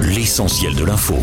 L'essentiel de l'info.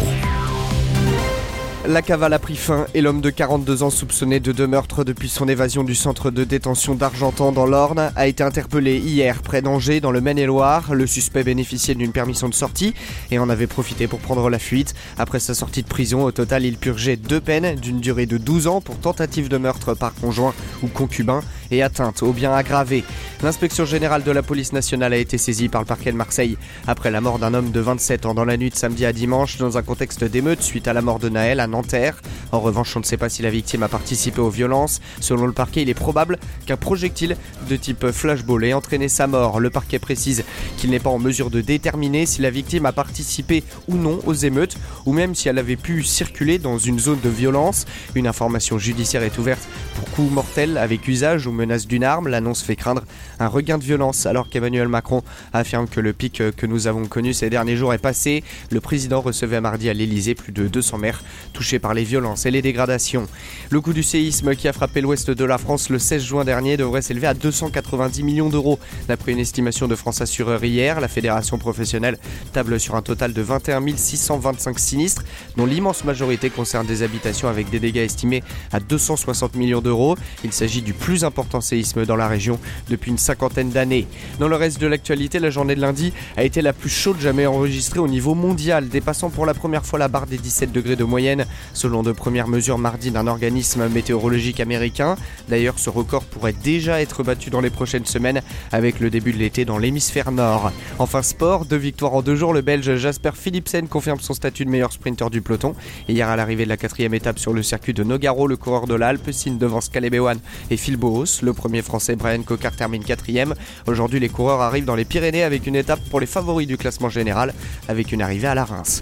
La cavale a pris fin et l'homme de 42 ans soupçonné de deux meurtres depuis son évasion du centre de détention d'Argentan dans l'Orne a été interpellé hier près d'Angers dans le Maine-et-Loire. Le suspect bénéficiait d'une permission de sortie et en avait profité pour prendre la fuite. Après sa sortie de prison, au total, il purgeait deux peines d'une durée de 12 ans pour tentative de meurtre par conjoint ou concubin et atteinte au bien aggravé. L'inspection générale de la police nationale a été saisie par le parquet de Marseille après la mort d'un homme de 27 ans dans la nuit de samedi à dimanche dans un contexte d'émeute suite à la mort de Naël à Nanterre. En revanche, on ne sait pas si la victime a participé aux violences. Selon le parquet, il est probable qu'un projectile de type flashball ait entraîné sa mort. Le parquet précise qu'il n'est pas en mesure de déterminer si la victime a participé ou non aux émeutes ou même si elle avait pu circuler dans une zone de violence. Une information judiciaire est ouverte pour coup mortel avec usage ou menace d'une arme. L'annonce fait craindre un regain de violence alors qu'Emmanuel Macron affirme que le pic que nous avons connu ces derniers jours est passé. Le président recevait mardi à l'Elysée plus de 200 maires touchés par les violences et les dégradations. Le coût du séisme qui a frappé l'ouest de la France le 16 juin dernier devrait s'élever à 290 millions d'euros. D'après une estimation de France Assureur hier, la fédération professionnelle table sur un total de 21 625 sinistres, dont l'immense majorité concerne des habitations avec des dégâts estimés à 260 millions d'euros. Il s'agit du plus important séisme dans la région depuis une cinquantaine d'années. Dans le reste de l'actualité, la journée de lundi a été la plus chaude jamais enregistrée au niveau mondial, dépassant pour la première fois la barre des 17 degrés de moyenne, selon de premières mesures mardi d'un organisme météorologique américain. D'ailleurs, ce record pourrait déjà être battu dans les prochaines semaines avec le début de l'été dans l'hémisphère nord. Enfin sport, deux victoires en deux jours, le Belge Jasper Philipsen confirme son statut de meilleur sprinter du peloton. Hier à l'arrivée de la quatrième étape sur le circuit de Nogaro, le coureur de l'Alpe signe devant Scaleb et Phil Boos. Le premier français Brian Cocard termine quatrième. Aujourd'hui, les coureurs arrivent dans les Pyrénées avec une étape pour les favoris du classement général, avec une arrivée à la Reims.